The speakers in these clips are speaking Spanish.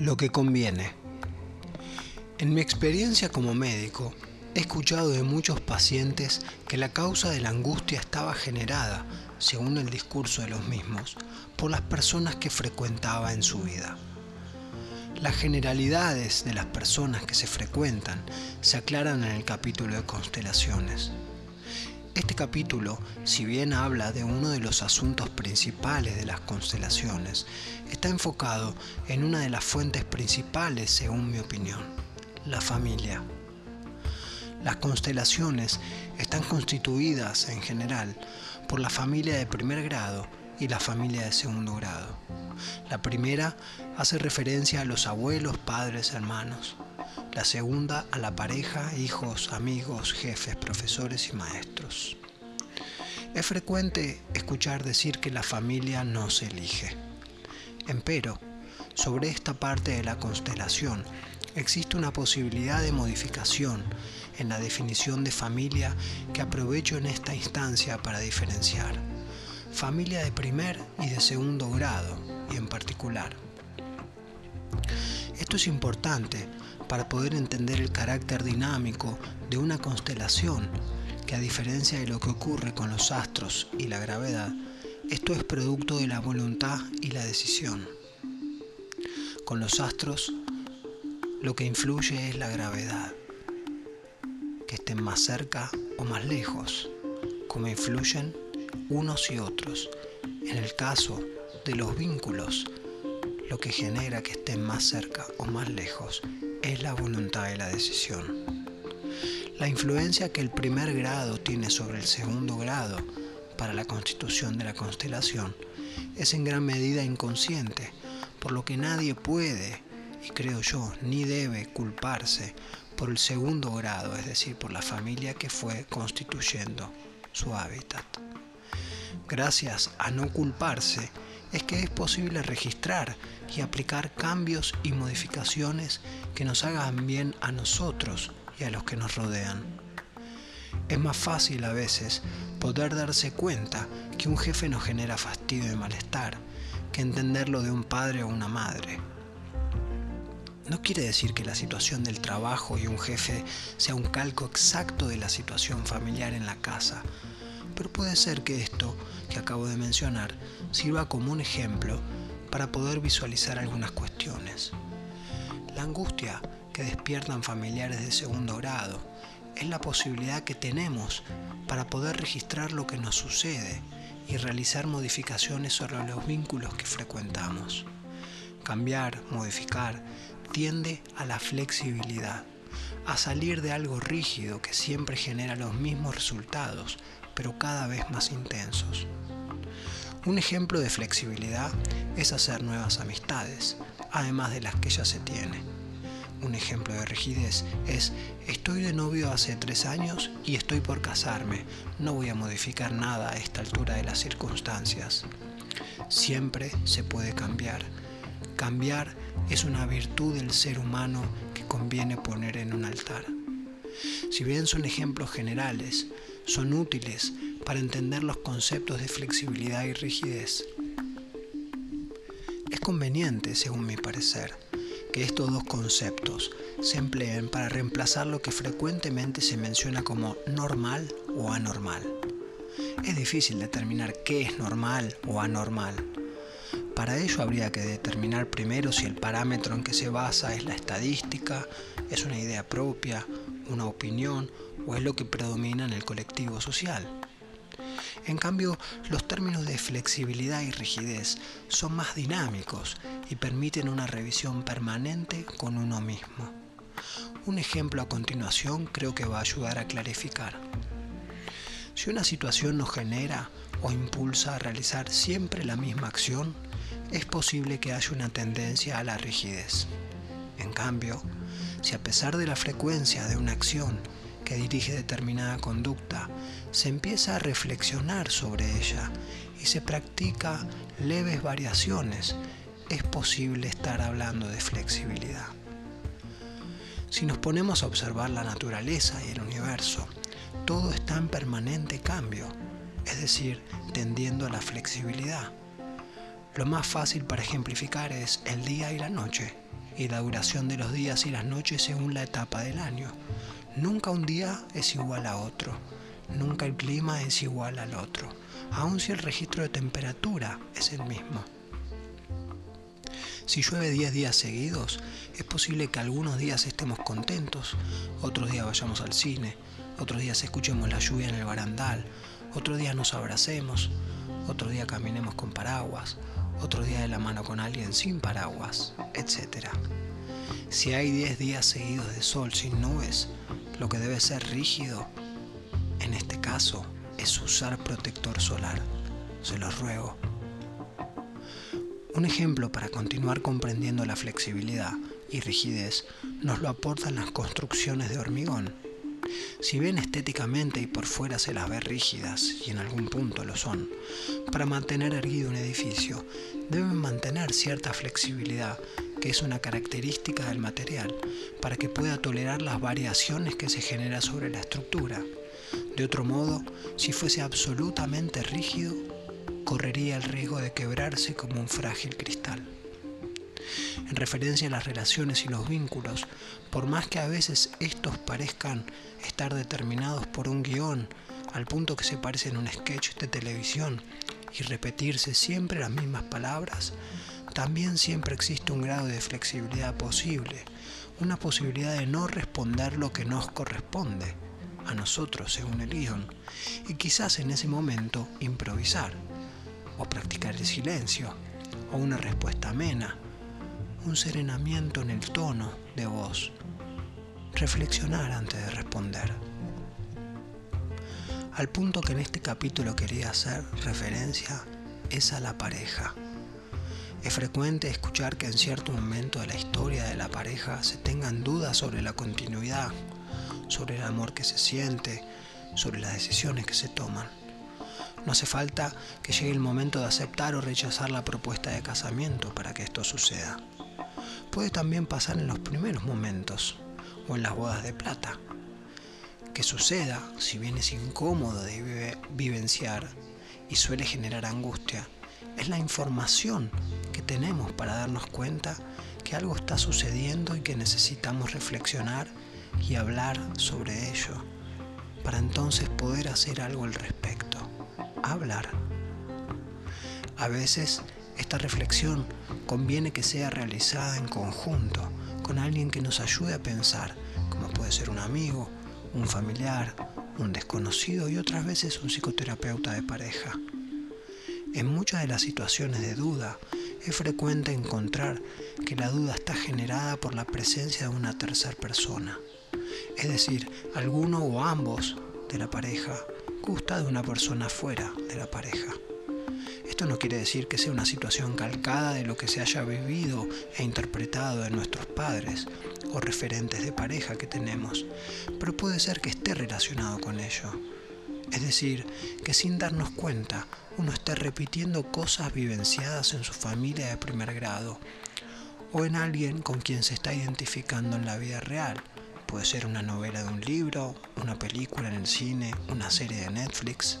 Lo que conviene. En mi experiencia como médico, he escuchado de muchos pacientes que la causa de la angustia estaba generada, según el discurso de los mismos, por las personas que frecuentaba en su vida. Las generalidades de las personas que se frecuentan se aclaran en el capítulo de constelaciones. Este capítulo, si bien habla de uno de los asuntos principales de las constelaciones, está enfocado en una de las fuentes principales, según mi opinión, la familia. Las constelaciones están constituidas en general por la familia de primer grado y la familia de segundo grado. La primera hace referencia a los abuelos, padres, hermanos la segunda a la pareja, hijos, amigos, jefes, profesores y maestros. Es frecuente escuchar decir que la familia no se elige. Empero, sobre esta parte de la constelación existe una posibilidad de modificación en la definición de familia que aprovecho en esta instancia para diferenciar. Familia de primer y de segundo grado, y en particular. Esto es importante para poder entender el carácter dinámico de una constelación, que a diferencia de lo que ocurre con los astros y la gravedad, esto es producto de la voluntad y la decisión. Con los astros, lo que influye es la gravedad, que estén más cerca o más lejos, como influyen unos y otros. En el caso de los vínculos, lo que genera que estén más cerca o más lejos es la voluntad y la decisión. La influencia que el primer grado tiene sobre el segundo grado para la constitución de la constelación es en gran medida inconsciente, por lo que nadie puede, y creo yo, ni debe culparse por el segundo grado, es decir, por la familia que fue constituyendo su hábitat. Gracias a no culparse, es que es posible registrar y aplicar cambios y modificaciones que nos hagan bien a nosotros y a los que nos rodean. Es más fácil a veces poder darse cuenta que un jefe nos genera fastidio y malestar que entenderlo de un padre o una madre. No quiere decir que la situación del trabajo y un jefe sea un calco exacto de la situación familiar en la casa, pero puede ser que esto que acabo de mencionar sirva como un ejemplo para poder visualizar algunas cuestiones. La angustia que despiertan familiares de segundo grado es la posibilidad que tenemos para poder registrar lo que nos sucede y realizar modificaciones sobre los vínculos que frecuentamos. Cambiar, modificar, tiende a la flexibilidad, a salir de algo rígido que siempre genera los mismos resultados, pero cada vez más intensos. Un ejemplo de flexibilidad es hacer nuevas amistades, además de las que ya se tiene. Un ejemplo de rigidez es estoy de novio hace tres años y estoy por casarme. No voy a modificar nada a esta altura de las circunstancias. Siempre se puede cambiar. Cambiar es una virtud del ser humano que conviene poner en un altar. Si bien son ejemplos generales, son útiles para entender los conceptos de flexibilidad y rigidez. Es conveniente, según mi parecer, que estos dos conceptos se empleen para reemplazar lo que frecuentemente se menciona como normal o anormal. Es difícil determinar qué es normal o anormal. Para ello habría que determinar primero si el parámetro en que se basa es la estadística, es una idea propia, una opinión o es lo que predomina en el colectivo social. En cambio, los términos de flexibilidad y rigidez son más dinámicos y permiten una revisión permanente con uno mismo. Un ejemplo a continuación creo que va a ayudar a clarificar. Si una situación nos genera o impulsa a realizar siempre la misma acción, es posible que haya una tendencia a la rigidez. En cambio, si a pesar de la frecuencia de una acción que dirige determinada conducta, se empieza a reflexionar sobre ella y se practica leves variaciones, es posible estar hablando de flexibilidad. Si nos ponemos a observar la naturaleza y el universo, todo está en permanente cambio, es decir, tendiendo a la flexibilidad. Lo más fácil para ejemplificar es el día y la noche, y la duración de los días y las noches según la etapa del año. Nunca un día es igual a otro, nunca el clima es igual al otro, aun si el registro de temperatura es el mismo. Si llueve 10 días seguidos, es posible que algunos días estemos contentos, otros días vayamos al cine, otros días escuchemos la lluvia en el barandal, otro día nos abracemos, otro día caminemos con paraguas, otro día de la mano con alguien sin paraguas, etc. Si hay 10 días seguidos de sol sin nubes, lo que debe ser rígido, en este caso, es usar protector solar. Se los ruego. Un ejemplo para continuar comprendiendo la flexibilidad y rigidez nos lo aportan las construcciones de hormigón. Si bien estéticamente y por fuera se las ve rígidas, y en algún punto lo son, para mantener erguido un edificio deben mantener cierta flexibilidad, que es una característica del material, para que pueda tolerar las variaciones que se generan sobre la estructura. De otro modo, si fuese absolutamente rígido, correría el riesgo de quebrarse como un frágil cristal. En referencia a las relaciones y los vínculos, por más que a veces estos parezcan estar determinados por un guion, al punto que se parecen a un sketch de televisión, y repetirse siempre las mismas palabras, también siempre existe un grado de flexibilidad posible, una posibilidad de no responder lo que nos corresponde a nosotros según el guion, y quizás en ese momento improvisar o practicar el silencio, o una respuesta amena, un serenamiento en el tono de voz, reflexionar antes de responder. Al punto que en este capítulo quería hacer referencia es a la pareja. Es frecuente escuchar que en cierto momento de la historia de la pareja se tengan dudas sobre la continuidad, sobre el amor que se siente, sobre las decisiones que se toman. No hace falta que llegue el momento de aceptar o rechazar la propuesta de casamiento para que esto suceda. Puede también pasar en los primeros momentos o en las bodas de plata. Que suceda, si bien es incómodo de vivenciar y suele generar angustia, es la información que tenemos para darnos cuenta que algo está sucediendo y que necesitamos reflexionar y hablar sobre ello, para entonces poder hacer algo al respecto hablar. A veces esta reflexión conviene que sea realizada en conjunto con alguien que nos ayude a pensar, como puede ser un amigo, un familiar, un desconocido y otras veces un psicoterapeuta de pareja. En muchas de las situaciones de duda es frecuente encontrar que la duda está generada por la presencia de una tercera persona, es decir, alguno o ambos de la pareja gusta de una persona fuera de la pareja. Esto no quiere decir que sea una situación calcada de lo que se haya vivido e interpretado de nuestros padres o referentes de pareja que tenemos, pero puede ser que esté relacionado con ello. Es decir, que sin darnos cuenta uno esté repitiendo cosas vivenciadas en su familia de primer grado o en alguien con quien se está identificando en la vida real Puede ser una novela de un libro, una película en el cine, una serie de Netflix.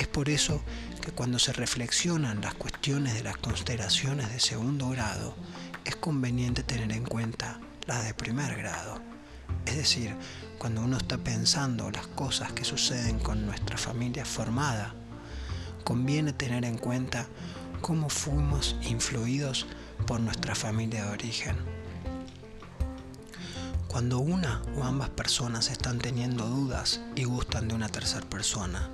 Es por eso que cuando se reflexionan las cuestiones de las constelaciones de segundo grado, es conveniente tener en cuenta las de primer grado. Es decir, cuando uno está pensando las cosas que suceden con nuestra familia formada, conviene tener en cuenta cómo fuimos influidos por nuestra familia de origen cuando una o ambas personas están teniendo dudas y gustan de una tercera persona,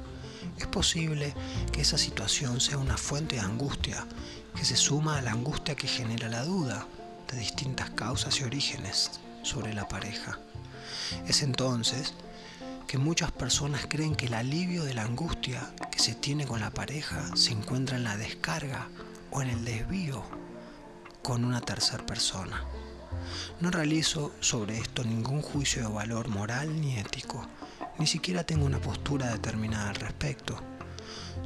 es posible que esa situación sea una fuente de angustia que se suma a la angustia que genera la duda de distintas causas y orígenes sobre la pareja. Es entonces que muchas personas creen que el alivio de la angustia que se tiene con la pareja se encuentra en la descarga o en el desvío con una tercera persona. No realizo sobre esto ningún juicio de valor moral ni ético, ni siquiera tengo una postura determinada al respecto.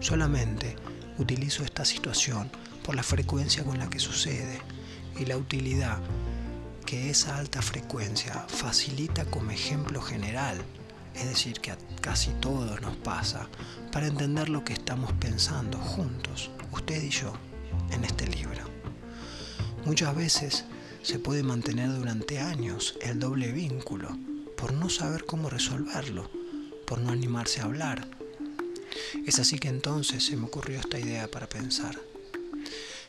Solamente utilizo esta situación por la frecuencia con la que sucede y la utilidad que esa alta frecuencia facilita como ejemplo general, es decir, que a casi todos nos pasa, para entender lo que estamos pensando juntos, usted y yo, en este libro. Muchas veces se puede mantener durante años el doble vínculo por no saber cómo resolverlo, por no animarse a hablar. Es así que entonces se me ocurrió esta idea para pensar.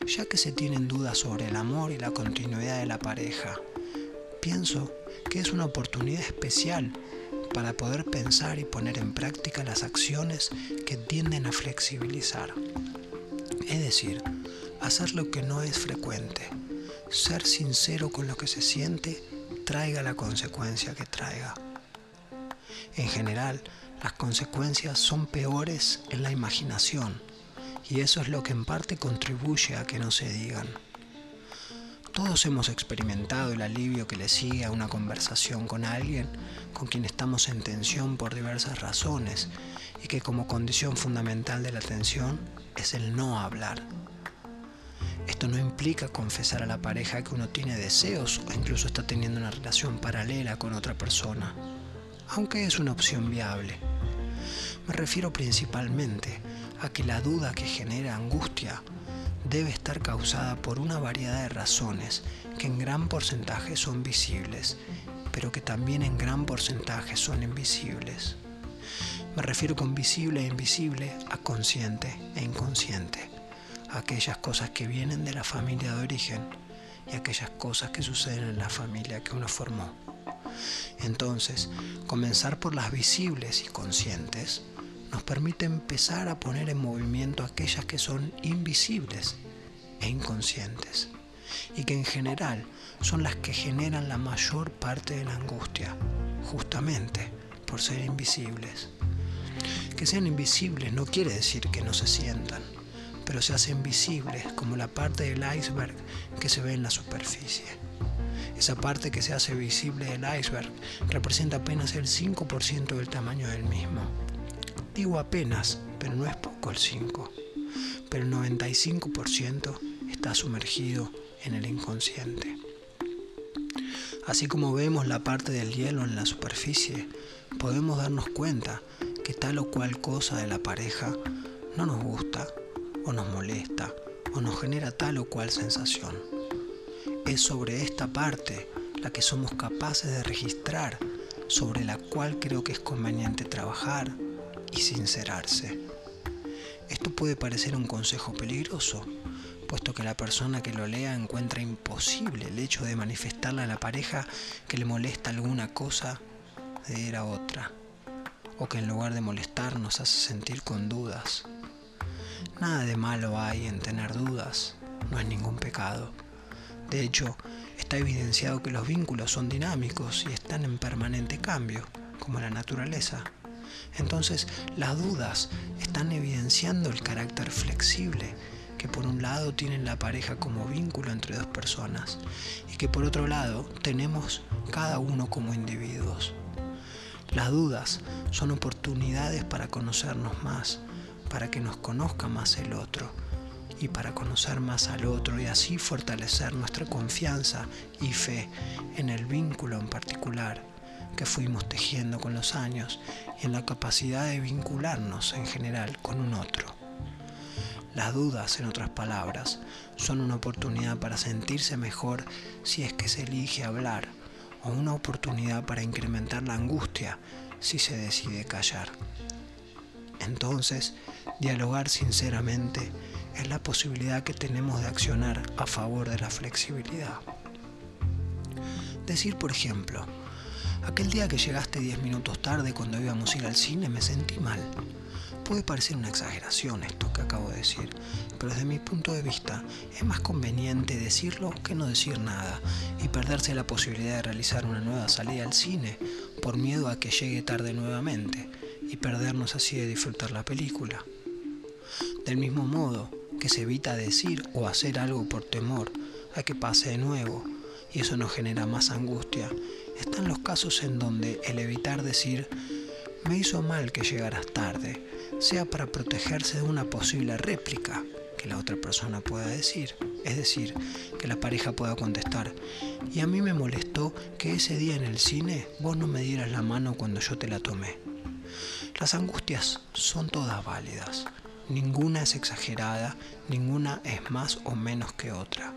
Ya que se tienen dudas sobre el amor y la continuidad de la pareja, pienso que es una oportunidad especial para poder pensar y poner en práctica las acciones que tienden a flexibilizar. Es decir, hacer lo que no es frecuente, ser sincero con lo que se siente, traiga la consecuencia que traiga. En general, las consecuencias son peores en la imaginación y eso es lo que en parte contribuye a que no se digan. Todos hemos experimentado el alivio que le sigue a una conversación con alguien con quien estamos en tensión por diversas razones y que como condición fundamental de la tensión es el no hablar. Esto no implica confesar a la pareja que uno tiene deseos o incluso está teniendo una relación paralela con otra persona, aunque es una opción viable. Me refiero principalmente a que la duda que genera angustia debe estar causada por una variedad de razones que en gran porcentaje son visibles, pero que también en gran porcentaje son invisibles. Me refiero con visible e invisible a consciente e inconsciente, a aquellas cosas que vienen de la familia de origen y aquellas cosas que suceden en la familia que uno formó. Entonces, comenzar por las visibles y conscientes nos permite empezar a poner en movimiento aquellas que son invisibles e inconscientes y que en general son las que generan la mayor parte de la angustia, justamente por ser invisibles. Que sean invisibles no quiere decir que no se sientan, pero se hacen visibles como la parte del iceberg que se ve en la superficie. Esa parte que se hace visible del iceberg representa apenas el 5% del tamaño del mismo Digo apenas, pero no es poco el 5. Pero el 95% está sumergido en el inconsciente. Así como vemos la parte del hielo en la superficie, podemos darnos cuenta que tal o cual cosa de la pareja no nos gusta o nos molesta o nos genera tal o cual sensación. Es sobre esta parte la que somos capaces de registrar, sobre la cual creo que es conveniente trabajar, y sincerarse. Esto puede parecer un consejo peligroso, puesto que la persona que lo lea encuentra imposible el hecho de manifestarle a la pareja que le molesta alguna cosa de ir a otra, o que en lugar de molestar nos hace sentir con dudas. Nada de malo hay en tener dudas, no es ningún pecado. De hecho, está evidenciado que los vínculos son dinámicos y están en permanente cambio, como la naturaleza. Entonces las dudas están evidenciando el carácter flexible que por un lado tienen la pareja como vínculo entre dos personas y que por otro lado tenemos cada uno como individuos. Las dudas son oportunidades para conocernos más, para que nos conozca más el otro y para conocer más al otro y así fortalecer nuestra confianza y fe en el vínculo en particular que fuimos tejiendo con los años y en la capacidad de vincularnos en general con un otro. Las dudas, en otras palabras, son una oportunidad para sentirse mejor si es que se elige hablar o una oportunidad para incrementar la angustia si se decide callar. Entonces, dialogar sinceramente es la posibilidad que tenemos de accionar a favor de la flexibilidad. Decir, por ejemplo, Aquel día que llegaste 10 minutos tarde cuando íbamos a ir al cine me sentí mal. Puede parecer una exageración esto que acabo de decir, pero desde mi punto de vista es más conveniente decirlo que no decir nada y perderse la posibilidad de realizar una nueva salida al cine por miedo a que llegue tarde nuevamente y perdernos así de disfrutar la película. Del mismo modo que se evita decir o hacer algo por temor a que pase de nuevo y eso nos genera más angustia están los casos en donde el evitar decir me hizo mal que llegaras tarde sea para protegerse de una posible réplica que la otra persona pueda decir. Es decir, que la pareja pueda contestar, y a mí me molestó que ese día en el cine vos no me dieras la mano cuando yo te la tomé. Las angustias son todas válidas, ninguna es exagerada, ninguna es más o menos que otra.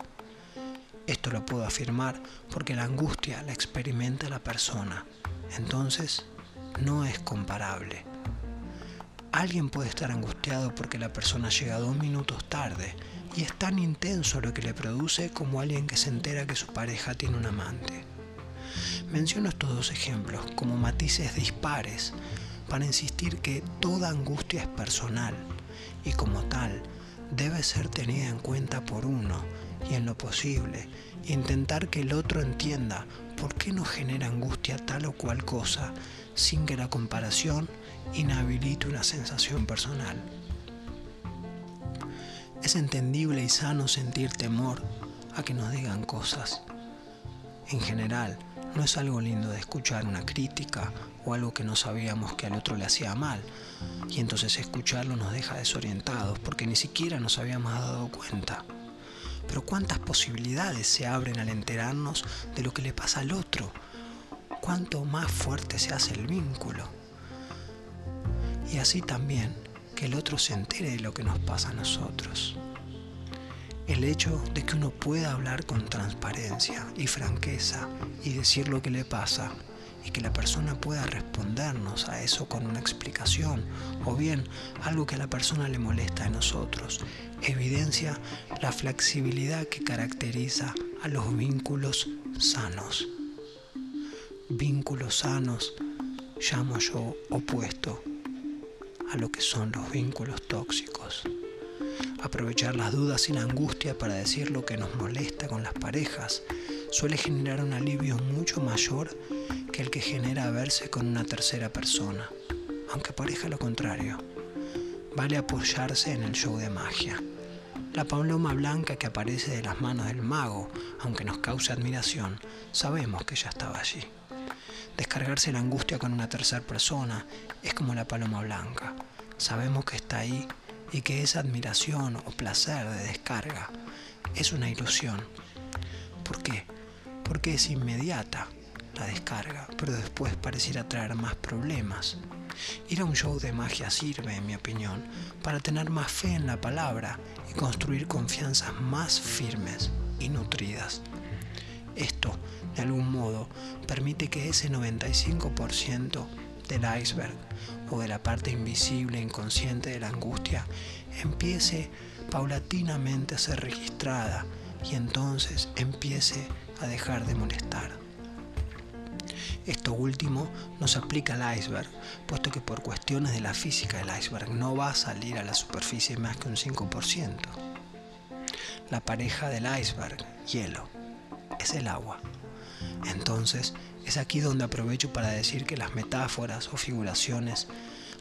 Esto lo puedo afirmar porque la angustia la experimenta la persona. Entonces, no es comparable. Alguien puede estar angustiado porque la persona llega dos minutos tarde y es tan intenso lo que le produce como alguien que se entera que su pareja tiene un amante. Menciono estos dos ejemplos como matices dispares para insistir que toda angustia es personal y como tal debe ser tenida en cuenta por uno y en lo posible intentar que el otro entienda por qué nos genera angustia tal o cual cosa sin que la comparación inhabilite una sensación personal. Es entendible y sano sentir temor a que nos digan cosas. En general, no es algo lindo de escuchar una crítica o algo que no sabíamos que al otro le hacía mal, y entonces escucharlo nos deja desorientados porque ni siquiera nos habíamos dado cuenta. Pero cuántas posibilidades se abren al enterarnos de lo que le pasa al otro, cuánto más fuerte se hace el vínculo. Y así también que el otro se entere de lo que nos pasa a nosotros. El hecho de que uno pueda hablar con transparencia y franqueza y decir lo que le pasa y que la persona pueda respondernos a eso con una explicación o bien algo que a la persona le molesta a nosotros, evidencia la flexibilidad que caracteriza a los vínculos sanos. Vínculos sanos llamo yo opuesto a lo que son los vínculos tóxicos. Aprovechar las dudas y la angustia para decir lo que nos molesta con las parejas suele generar un alivio mucho mayor que el que genera verse con una tercera persona, aunque parezca lo contrario. Vale apoyarse en el show de magia. La paloma blanca que aparece de las manos del mago, aunque nos cause admiración, sabemos que ya estaba allí. Descargarse la angustia con una tercera persona es como la paloma blanca. Sabemos que está ahí y que esa admiración o placer de descarga es una ilusión. ¿Por qué? Porque es inmediata la descarga, pero después pareciera traer más problemas. Ir a un show de magia sirve, en mi opinión, para tener más fe en la palabra y construir confianzas más firmes y nutridas. Esto, de algún modo, permite que ese 95% del iceberg o de la parte invisible e inconsciente de la angustia empiece paulatinamente a ser registrada y entonces empiece a dejar de molestar. Esto último no se aplica al iceberg, puesto que por cuestiones de la física del iceberg no va a salir a la superficie más que un 5%. La pareja del iceberg, hielo, es el agua. Entonces, es aquí donde aprovecho para decir que las metáforas o figuraciones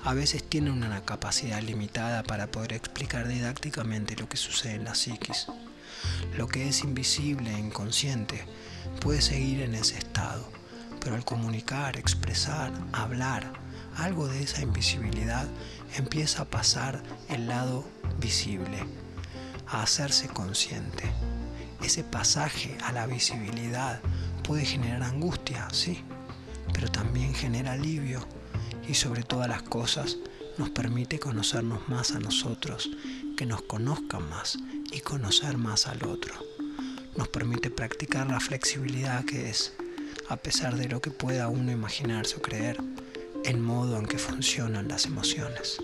a veces tienen una capacidad limitada para poder explicar didácticamente lo que sucede en la psiquis. Lo que es invisible e inconsciente puede seguir en ese estado, pero al comunicar, expresar, hablar, algo de esa invisibilidad empieza a pasar el lado visible, a hacerse consciente. Ese pasaje a la visibilidad puede generar angustia, sí, pero también genera alivio y sobre todas las cosas nos permite conocernos más a nosotros, que nos conozcan más y conocer más al otro. Nos permite practicar la flexibilidad que es, a pesar de lo que pueda uno imaginarse o creer, el modo en que funcionan las emociones.